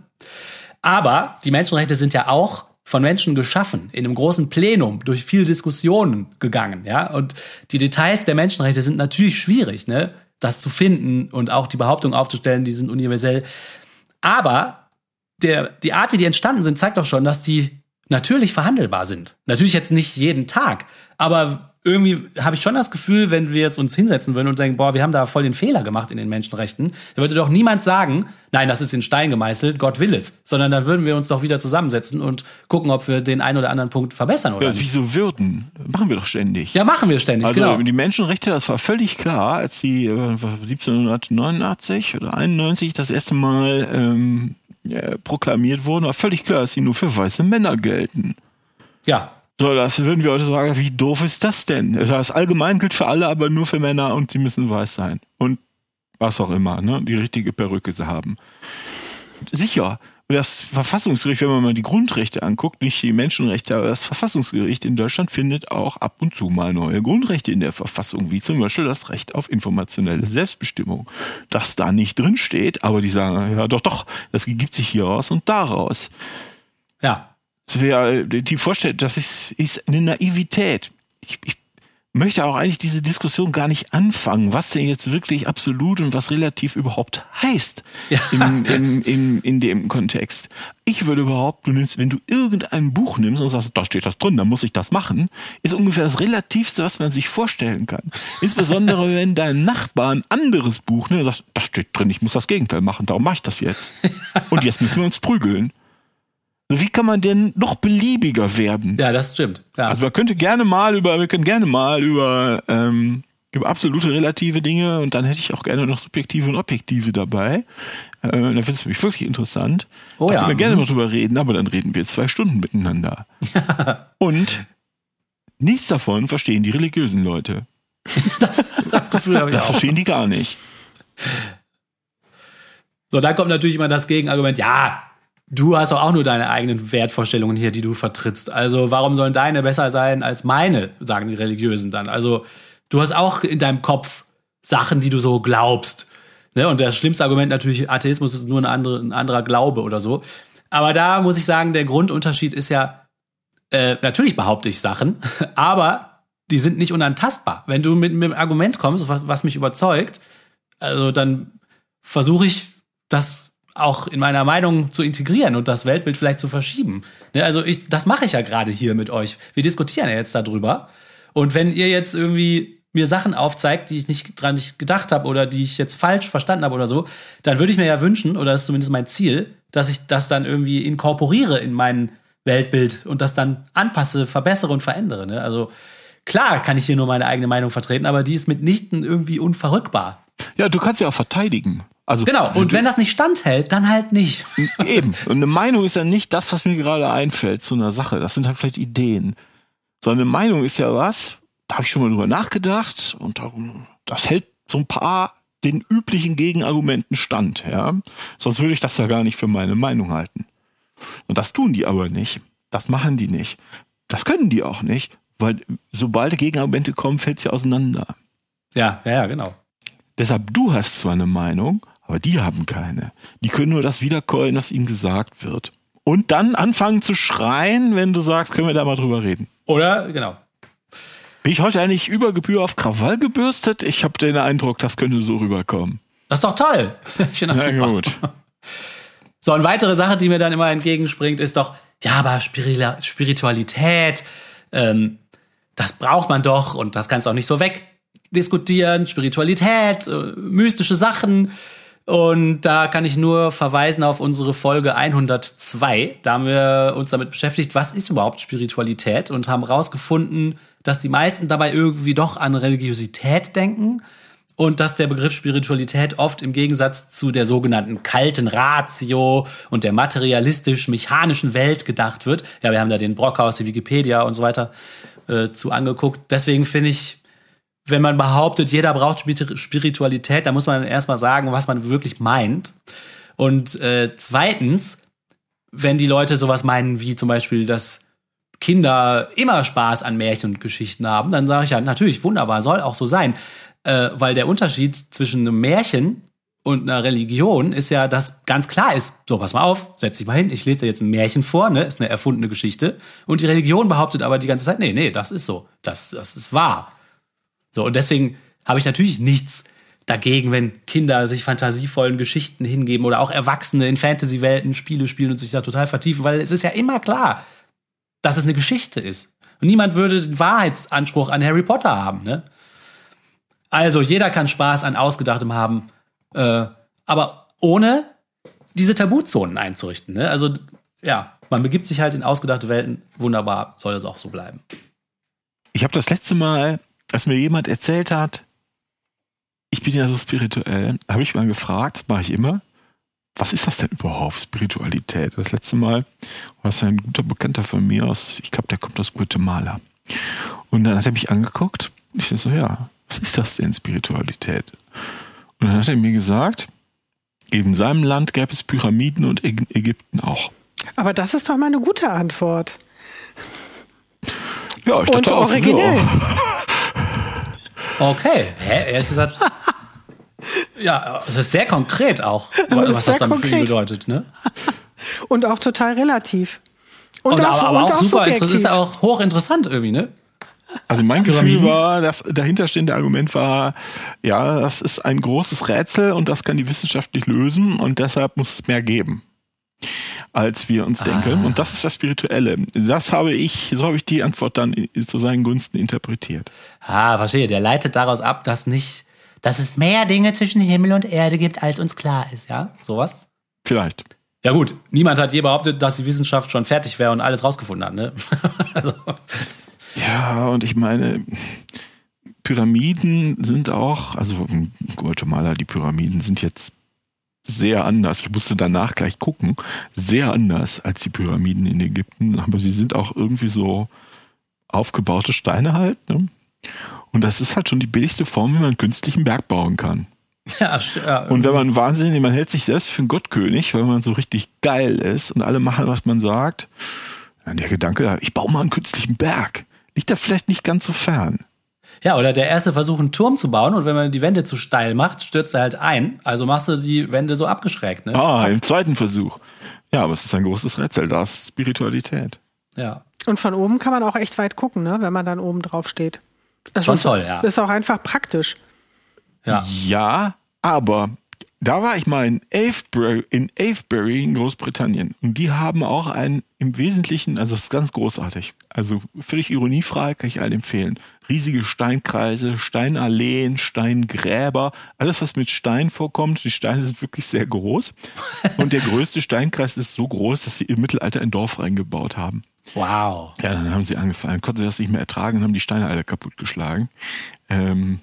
Aber die Menschenrechte sind ja auch von Menschen geschaffen, in einem großen Plenum, durch viele Diskussionen gegangen, ja. Und die Details der Menschenrechte sind natürlich schwierig, ne, das zu finden und auch die Behauptung aufzustellen, die sind universell. Aber der, die Art, wie die entstanden sind, zeigt doch schon, dass die natürlich verhandelbar sind. Natürlich jetzt nicht jeden Tag, aber irgendwie habe ich schon das Gefühl, wenn wir jetzt uns hinsetzen würden und denken, boah, wir haben da voll den Fehler gemacht in den Menschenrechten, dann würde doch niemand sagen, nein, das ist in Stein gemeißelt, Gott will es, sondern dann würden wir uns doch wieder zusammensetzen und gucken, ob wir den einen oder anderen Punkt verbessern oder Ja, nicht. wieso würden? Machen wir doch ständig. Ja, machen wir ständig, Also genau. die Menschenrechte, das war völlig klar, als die äh, 1789 oder 91 das erste Mal ähm, äh, proklamiert wurden, war völlig klar, dass sie nur für weiße Männer gelten. Ja, So, das würden wir heute sagen, wie doof ist das denn? Also Das allgemein gilt für alle, aber nur für Männer und sie müssen weiß sein. Und was auch immer, ne? Die richtige Perücke sie haben. Sicher. Das Verfassungsgericht, wenn man mal die Grundrechte anguckt, nicht die Menschenrechte, aber das Verfassungsgericht in Deutschland findet auch ab und zu mal neue Grundrechte in der Verfassung, wie zum Beispiel das Recht auf informationelle Selbstbestimmung. Das da nicht drin steht, aber die sagen, ja doch, doch, das gibt sich hier raus und daraus. Ja. Das wäre die Vorstellung, das ist, ist eine Naivität. Ich, ich möchte auch eigentlich diese Diskussion gar nicht anfangen, was denn jetzt wirklich absolut und was relativ überhaupt heißt Ja. in, in, in, in dem Kontext. Ich würde behaupten, du nimmst, wenn du irgendein Buch nimmst und sagst, da steht das drin, dann muss ich das machen, ist ungefähr das Relativste, was man sich vorstellen kann. Insbesondere, [laughs] wenn dein Nachbar ein anderes Buch nimmt und sagt, da steht drin, ich muss das Gegenteil machen, darum mache ich das jetzt. [laughs] Und jetzt müssen wir uns prügeln. Wie kann man denn noch beliebiger werden? Ja, das stimmt. Ja. Also man könnte gerne mal über, wir können gerne mal über, ähm, über absolute relative Dinge und dann hätte ich auch gerne noch subjektive und objektive dabei. Äh, dann wird es nämlich wirklich interessant. Oh da ja, können wir gerne mhm. mal drüber reden, aber dann reden wir zwei Stunden miteinander. [laughs] Und nichts davon verstehen die religiösen Leute. [laughs] das, das Gefühl habe ich Das auch. verstehen die gar nicht. So, dann kommt natürlich immer das Gegenargument, ja, du hast auch nur deine eigenen Wertvorstellungen hier, die du vertrittst. Also warum sollen deine besser sein als meine, sagen die Religiösen dann. Also du hast auch in deinem Kopf Sachen, die du so glaubst. Ne? Und das schlimmste Argument natürlich, Atheismus ist nur andere, ein anderer Glaube oder so. Aber da muss ich sagen, der Grundunterschied ist ja, äh, natürlich behaupte ich Sachen, [laughs] aber die sind nicht unantastbar. Wenn du mit, mit einem Argument kommst, was, was mich überzeugt, also dann versuche ich das auch in meiner Meinung zu integrieren und das Weltbild vielleicht zu verschieben. Ne, also ich, das mache ich ja gerade hier mit euch. Wir diskutieren ja jetzt darüber. Und wenn ihr jetzt irgendwie mir Sachen aufzeigt, die ich nicht dran nicht gedacht habe oder die ich jetzt falsch verstanden habe oder so, dann würde ich mir ja wünschen, oder das ist zumindest mein Ziel, dass ich das dann irgendwie inkorporiere in mein Weltbild und das dann anpasse, verbessere und verändere. Ne? Also klar kann ich hier nur meine eigene Meinung vertreten, aber die ist mitnichten irgendwie unverrückbar. Ja, du kannst ja auch verteidigen. Also Genau, und wenn das nicht standhält, dann halt nicht. Eben. Und eine Meinung ist ja nicht das, was mir gerade einfällt zu einer Sache. Das sind halt vielleicht Ideen. Sondern eine Meinung ist ja was, da habe ich schon mal drüber nachgedacht und das hält so ein paar den üblichen Gegenargumenten stand, ja. Sonst würde ich das ja gar nicht für meine Meinung halten. Und das tun die aber nicht. Das machen die nicht. Das können die auch nicht, weil sobald Gegenargumente kommen, fällt sie auseinander. Ja, ja, ja, genau. Deshalb, du hast zwar eine Meinung, aber die haben keine. Die können nur das wiederkäuen, was ihnen gesagt wird. Und dann anfangen zu schreien, wenn du sagst, können wir da mal drüber reden. Oder, genau. Bin ich heute eigentlich über Gebühr auf Krawall gebürstet? Ich habe den Eindruck, das könnte so rüberkommen. Das ist doch toll. [laughs] Ich finde das Na gut. [laughs] So, eine weitere Sache, die mir dann immer entgegenspringt, ist doch, ja, aber Spiritualität, ähm, das braucht man doch und das kannst du auch nicht so wegdiskutieren. Spiritualität, äh, mystische Sachen. Und da kann ich nur verweisen auf unsere Folge 102. Da haben wir uns damit beschäftigt, was ist überhaupt Spiritualität und haben rausgefunden, dass die meisten dabei irgendwie doch an Religiosität denken und dass der Begriff Spiritualität oft im Gegensatz zu der sogenannten kalten Ratio und der materialistisch-mechanischen Welt gedacht wird. Ja, wir haben da den Brockhaus, die Wikipedia und so weiter äh, zu angeguckt. Deswegen finde ich, wenn man behauptet, jeder braucht Spir- Spiritualität, dann muss man erstmal sagen, was man wirklich meint. Und äh, zweitens, wenn die Leute sowas meinen wie zum Beispiel, dass Kinder immer Spaß an Märchen und Geschichten haben, dann sage ich ja, natürlich, wunderbar, soll auch so sein. Äh, weil der Unterschied zwischen einem Märchen und einer Religion ist ja, dass ganz klar ist, so, pass mal auf, setz dich mal hin, ich lese dir jetzt ein Märchen vor, ne, ist eine erfundene Geschichte. Und die Religion behauptet aber die ganze Zeit, nee, nee, das ist so, das, das ist wahr. So, und deswegen habe ich natürlich nichts dagegen, wenn Kinder sich fantasievollen Geschichten hingeben oder auch Erwachsene in Fantasy-Welten Spiele spielen und sich da total vertiefen, weil es ist ja immer klar, dass es eine Geschichte ist. Und niemand würde den Wahrheitsanspruch an Harry Potter haben, ne? Also, jeder kann Spaß an Ausgedachtem haben, äh, aber ohne diese Tabuzonen einzurichten, ne? Also, ja, man begibt sich halt in ausgedachte Welten. Wunderbar, soll es auch so bleiben. Ich habe das letzte Mal, als mir jemand erzählt hat, ich bin ja so spirituell, habe ich mal gefragt, das mache ich immer, was ist das denn überhaupt, Spiritualität? Das letzte Mal war es ein guter Bekannter von mir aus, ich glaube, der kommt aus Guatemala. Und dann hat er mich angeguckt, ich so, ja, was ist das denn, Spiritualität? Und dann hat er mir gesagt, in seinem Land gäbe es Pyramiden und in Ägypten auch. Aber das ist doch mal eine gute Antwort. Ja, ich Und dachte auch, originell. ja. [laughs] Okay, hä, ehrlich gesagt. Ja, das ist sehr konkret auch, Das ist was das dann für ihn konkret. bedeutet, ne? Und auch total relativ. Und, Und, auch, aber, aber und auch auch super interessant, ist ja auch hochinteressant irgendwie, ne? Also mein Gefühl war, das dahinterstehende Argument war, ja, das ist ein großes Rätsel und das kann die Wissenschaft nicht lösen und deshalb muss es mehr geben, als wir uns denken. Und das ist das Spirituelle. Das habe ich, so habe ich die Antwort dann zu seinen Gunsten interpretiert. Ah, verstehe. Der leitet daraus ab, dass nicht, dass es mehr Dinge zwischen Himmel und Erde gibt, als uns klar ist, ja? Sowas? Vielleicht. Ja gut, niemand hat je behauptet, dass die Wissenschaft schon fertig wäre und alles rausgefunden hat, ne? [laughs] also, Ja, und ich meine, Pyramiden sind auch, also in Guatemala, die Pyramiden sind jetzt sehr anders. Ich musste danach gleich gucken. Sehr anders als die Pyramiden in Ägypten. Aber sie sind auch irgendwie so aufgebaute Steine halt. Ne? Und das ist halt schon die billigste Form, wie man einen künstlichen Berg bauen kann. ja, ja, Und wenn man wahnsinnig, man hält sich selbst für einen Gottkönig, weil man so richtig geil ist und alle machen, was man sagt, dann der Gedanke, ich baue mal einen künstlichen Berg. Liegt da vielleicht nicht ganz so fern. Ja, oder der erste Versuch, einen Turm zu bauen und wenn man die Wände zu steil macht, stürzt er halt ein. Also machst du die Wände so abgeschrägt, ne? Ah, im zweiten Versuch. Ja, aber es ist ein großes Rätsel. Da ist Spiritualität. Ja. Und von oben kann man auch echt weit gucken, ne, wenn man dann oben drauf steht. Das Schon ist, toll, ja. Ist auch einfach praktisch. Ja. Ja, aber da war ich mal in Avebury, in Avebury in Großbritannien. Und die haben auch ein im Wesentlichen, also es ist ganz großartig. Also völlig ironiefrei kann ich allen empfehlen. Riesige Steinkreise, Steinalleen, Steingräber, alles was mit Stein vorkommt. Die Steine sind wirklich sehr groß. Und der größte Steinkreis ist so groß, dass sie im Mittelalter ein Dorf reingebaut haben. Wow. Ja, dann haben sie angefangen, konnten sie das nicht mehr ertragen und haben die Steine alle kaputtgeschlagen. Ähm,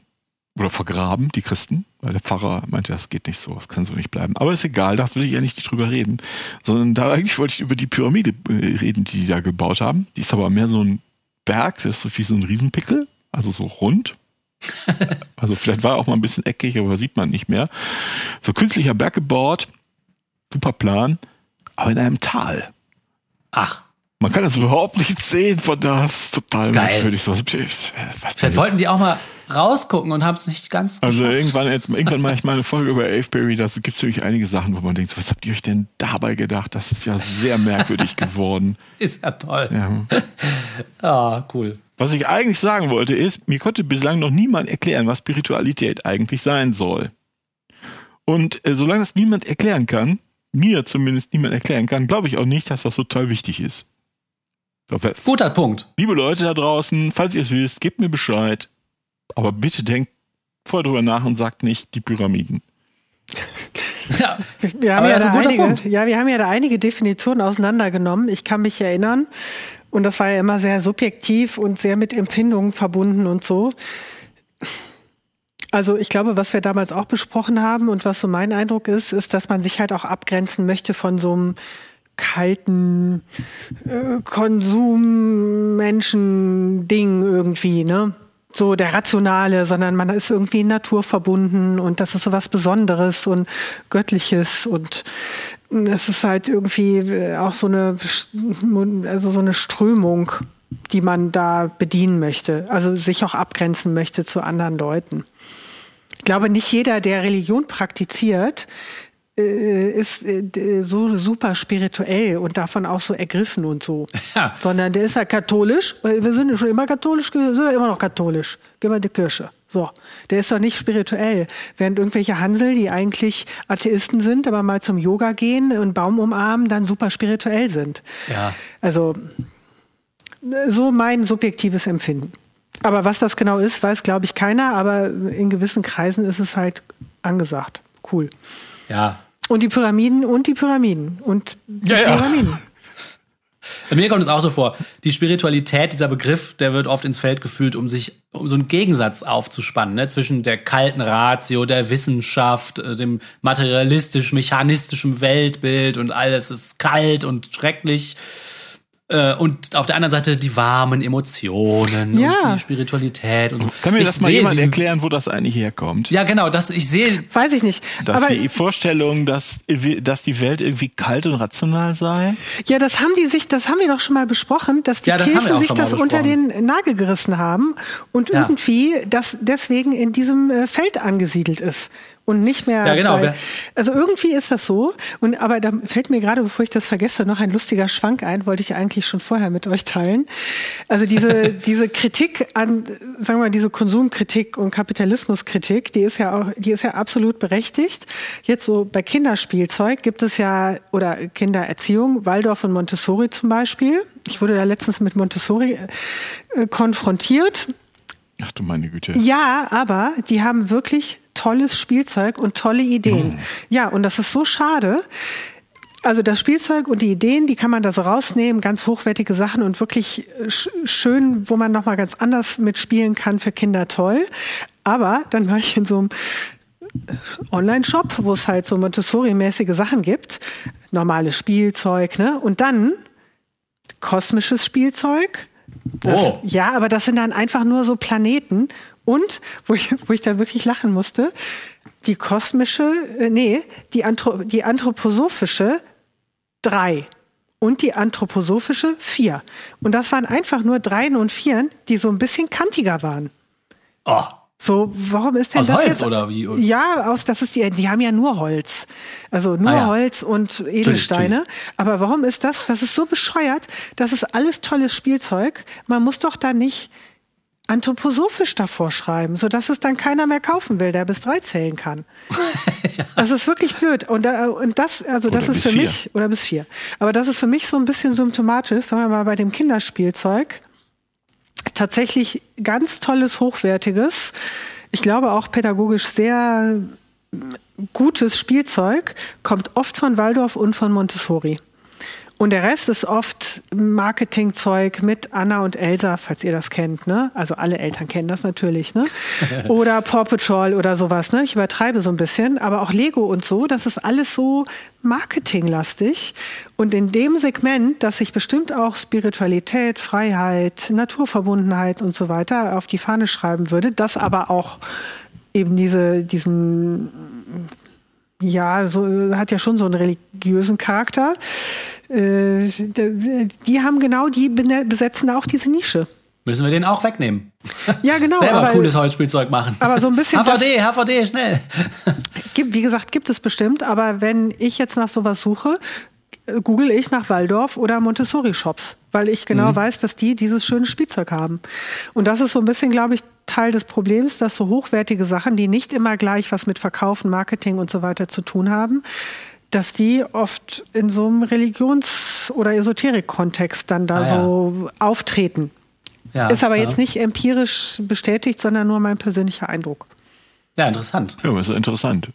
oder vergraben, die Christen, weil der Pfarrer meinte, das geht nicht so, das kann so nicht bleiben. Aber ist egal, da will ich eigentlich nicht drüber reden. Sondern da eigentlich wollte ich über die Pyramide äh, reden, die die da gebaut haben. Die ist aber mehr so ein Berg, das ist so wie so ein Riesenpickel, also so rund. [laughs] also vielleicht war er auch mal ein bisschen eckig, aber sieht man nicht mehr. So künstlicher Berg gebaut, super Plan, aber in einem Tal. Ach, Man kann das überhaupt nicht sehen von da. Das ist total Geil. merkwürdig. So, was, was vielleicht wollten die auch mal rausgucken und haben es nicht ganz also geschafft. irgendwann, jetzt, irgendwann mache ich mal eine Folge über Avebury. Da gibt es nämlich einige Sachen, wo man denkt, was habt ihr euch denn dabei gedacht? Das ist ja sehr merkwürdig geworden. [laughs] Ist ja toll. Ja. [laughs] Ah, cool. Was ich eigentlich sagen wollte ist, mir konnte bislang noch niemand erklären, was Spiritualität eigentlich sein soll. Und äh, solange das niemand erklären kann, mir zumindest niemand erklären kann, glaube ich auch nicht, dass das so toll wichtig ist. So, Guter Punkt. Liebe Leute da draußen, falls ihr es wisst, gebt mir Bescheid. Aber bitte denkt vorher drüber nach und sagt nicht die Pyramiden. Ja. Wir haben, Aber ja das ist da ein guter einige, Punkt. ja, wir haben ja da einige Definitionen auseinandergenommen. Ich kann mich erinnern. Und das war ja immer sehr subjektiv und sehr mit Empfindungen verbunden und so. Also ich glaube, was wir damals auch besprochen haben und was so mein Eindruck ist, ist, dass man sich halt auch abgrenzen möchte von so einem kalten äh, Konsummenschen-Ding irgendwie, ne? So der Rationale, sondern man ist irgendwie in Natur verbunden und das ist so was Besonderes und Göttliches und es ist halt irgendwie äh, auch so eine, also so eine Strömung, die man da bedienen möchte, also sich auch abgrenzen möchte zu anderen Leuten. Ich glaube, nicht jeder, der Religion praktiziert, ist äh, so super spirituell und davon auch so ergriffen und so. [laughs] Ja. Sondern der ist ja katholisch. Wir sind schon immer katholisch, sind wir immer noch katholisch. Gehen wir in die Kirche. So. Der ist doch nicht spirituell. Während irgendwelche Hansel, die eigentlich Atheisten sind, aber mal zum Yoga gehen und Baum umarmen, dann super spirituell sind. Ja. Also, so mein subjektives Empfinden. Aber was das genau ist, weiß, glaube ich, keiner. Aber in gewissen Kreisen ist es halt angesagt. Cool. Ja. Und die Pyramiden und die Pyramiden und die Ja, ja. Pyramiden. [laughs] Mir kommt es auch so vor, die Spiritualität, dieser Begriff, der wird oft ins Feld geführt, um sich, um so einen Gegensatz aufzuspannen, ne, zwischen der kalten Ratio, der Wissenschaft, äh, dem materialistisch-mechanistischen Weltbild und alles ist kalt und schrecklich. Äh, Und auf der anderen Seite die warmen Emotionen Ja. und die Spiritualität und so. Kann mir Ich das mal jemand erklären, wo das eigentlich herkommt? Ja, genau, das, ich sehe, Weiß ich nicht. Dass Aber die Vorstellung, dass, dass die Welt irgendwie kalt und rational sei? ja, das haben die sich, das haben wir doch schon mal besprochen, dass die Ja, das Kirchen sich das unter den Nagel gerissen haben und Ja. irgendwie das deswegen in diesem äh, Feld angesiedelt ist. Und nicht mehr. Ja, genau. Bei, also irgendwie ist das so. Und aber da fällt mir gerade, bevor ich das vergesse, noch ein lustiger Schwank ein, wollte ich eigentlich schon vorher mit euch teilen. Also diese, [laughs] diese Kritik an, sagen wir mal, diese Konsumkritik und Kapitalismuskritik, die ist ja auch, die ist ja absolut berechtigt. Jetzt so bei Kinderspielzeug gibt es ja, oder Kindererziehung, Waldorf und Montessori zum Beispiel. Ich wurde da letztens mit Montessori äh, konfrontiert. Ach du meine Güte. Ja, aber die haben wirklich tolles Spielzeug und tolle Ideen. Ja, und das ist so schade. Also das Spielzeug und die Ideen, die kann man da so rausnehmen, ganz hochwertige Sachen und wirklich sch schön, wo man noch mal ganz anders mitspielen kann für Kinder toll. Aber dann war ich in so einem Online-Shop, wo es halt so Montessori-mäßige Sachen gibt, normales Spielzeug, ne? Und dann kosmisches Spielzeug. Das, Oh. Ja, aber das sind dann einfach nur so Planeten. Und, wo ich, wo ich dann wirklich lachen musste, die kosmische, äh, nee, die, Anthro die anthroposophische drei und die anthroposophische vier. Und das waren einfach nur Dreien und Vieren, die so ein bisschen kantiger waren. Oh, So, warum ist denn Aus das Holz jetzt? oder wie? Ja, aus, das ist die, die haben ja nur Holz. Also nur Ah, ja. Holz und Edelsteine. natürlich. Aber warum ist das? Das ist so bescheuert. Das ist alles tolles Spielzeug. Man muss doch da nicht anthroposophisch davor schreiben, sodass es dann keiner mehr kaufen will, der bis drei zählen kann. [laughs] Das ist wirklich blöd. Und, und das, also das Oder ist für vier. mich, oder bis vier. Aber das ist für mich so ein bisschen symptomatisch, sagen wir mal, bei dem Kinderspielzeug tatsächlich ganz tolles, hochwertiges, ich glaube auch pädagogisch sehr gutes Spielzeug, kommt oft von Waldorf und von Montessori. Und der Rest ist oft Marketingzeug mit Anna und Elsa, falls ihr das kennt, ne? Also alle Eltern kennen das natürlich, ne? [laughs] Oder Paw Patrol oder sowas, ne? Ich übertreibe so ein bisschen, aber auch Lego und so, das ist alles so marketinglastig. Und in dem Segment, dass sich bestimmt auch Spiritualität, Freiheit, Naturverbundenheit und so weiter auf die Fahne schreiben würde, das aber auch eben diese, diesen ja, so hat ja schon so einen religiösen Charakter. Äh, die haben genau, die besetzen da auch diese Nische. müssen wir den auch wegnehmen. Ja, genau. [laughs] Selber aber cooles Holzspielzeug machen. aber so ein bisschen [laughs] HVD, HVD, schnell. [laughs] gibt, wie gesagt, gibt es bestimmt. Aber wenn ich jetzt nach sowas suche, google ich nach Waldorf oder Montessori-Shops, weil ich genau weiß, dass die dieses schöne Spielzeug haben. Und das ist so ein bisschen, glaube ich, Teil des Problems, dass so hochwertige Sachen, die nicht immer gleich was mit Verkaufen, Marketing und so weiter zu tun haben, dass die oft in so einem Religions- oder Esoterik-Kontext dann da Ah, ja. so auftreten. Ja, Ist aber ja. jetzt nicht empirisch bestätigt, sondern nur mein persönlicher Eindruck. Ja, interessant. Ja, ist ja interessant.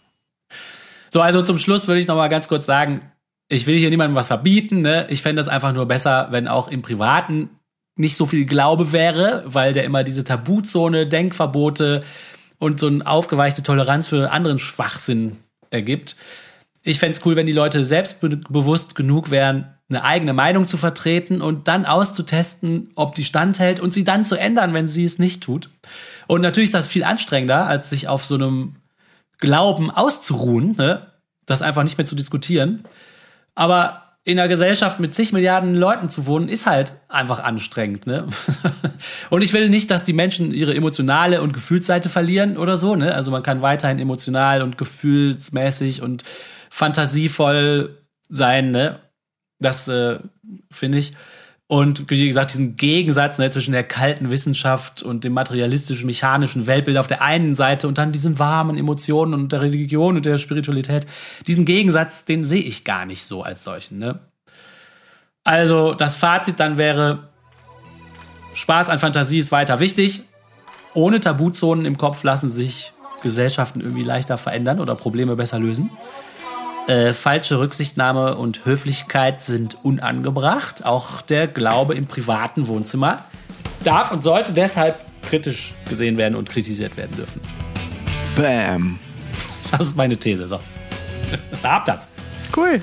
So, also zum Schluss würde ich noch mal ganz kurz sagen, ich will hier niemandem was verbieten. Ne? Ich fände das einfach nur besser, wenn auch im Privaten nicht so viel Glaube wäre, weil der immer diese Tabuzone, Denkverbote und so eine aufgeweichte Toleranz für anderen Schwachsinn ergibt. Ich fänd's cool, wenn die Leute selbstbewusst genug wären, eine eigene Meinung zu vertreten und dann auszutesten, ob die standhält und sie dann zu ändern, wenn sie es nicht tut. Und natürlich ist das viel anstrengender, als sich auf so einem Glauben auszuruhen, ne? das einfach nicht mehr zu diskutieren. Aber in einer Gesellschaft mit zig Milliarden Leuten zu wohnen, ist halt einfach anstrengend. Ne? [laughs] Und ich will nicht, dass die Menschen ihre emotionale und Gefühlsseite verlieren oder so. Ne? Also man kann weiterhin emotional und gefühlsmäßig und fantasievoll sein. Ne? Das äh, finde ich. Und wie gesagt, diesen Gegensatz ne, zwischen der kalten Wissenschaft und dem materialistischen, mechanischen Weltbild auf der einen Seite und dann diesen warmen Emotionen und der Religion und der Spiritualität, diesen Gegensatz, den sehe ich gar nicht so als solchen. Ne? Also das Fazit dann wäre, Spaß an Fantasie ist weiter wichtig. Ohne Tabuzonen im Kopf lassen sich Gesellschaften irgendwie leichter verändern oder Probleme besser lösen. Äh, falsche Rücksichtnahme und Höflichkeit sind unangebracht. Auch der Glaube im privaten Wohnzimmer darf und sollte deshalb kritisch gesehen werden und kritisiert werden dürfen. Bam. Das ist meine These. So. [laughs] Da habt das. Cool.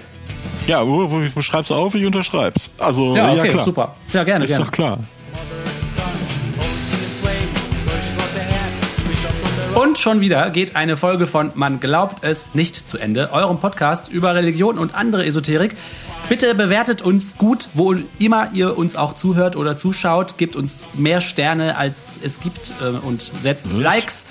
Ja, wo- wo- du schreib's auf, ich unterschreib's. Also, ja, Ja, okay, klar. super. Ja, gerne, Ist gerne. doch klar. Und schon wieder geht eine Folge von Man glaubt es nicht zu Ende, eurem Podcast über Religion und andere Esoterik. Bitte bewertet uns gut, wo immer ihr uns auch zuhört oder zuschaut. Gebt uns mehr Sterne, als es gibt äh, und setzt Likes.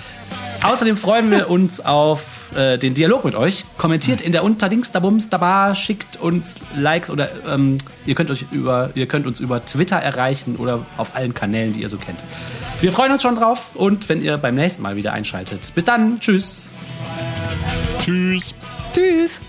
Außerdem freuen wir uns auf äh, den Dialog mit euch. Kommentiert in der Unterdings da Bums da Bar, schickt uns Likes oder ähm, ihr könnt euch über ihr könnt uns über Twitter erreichen oder auf allen Kanälen, die ihr so kennt. Wir freuen uns schon drauf und wenn ihr beim nächsten Mal wieder einschaltet. Bis dann. Tschüss. Tschüss. Tschüss.